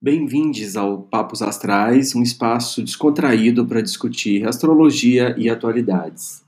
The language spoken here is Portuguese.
Bem-vindos ao Papos Astrais, um espaço descontraído para discutir astrologia e atualidades.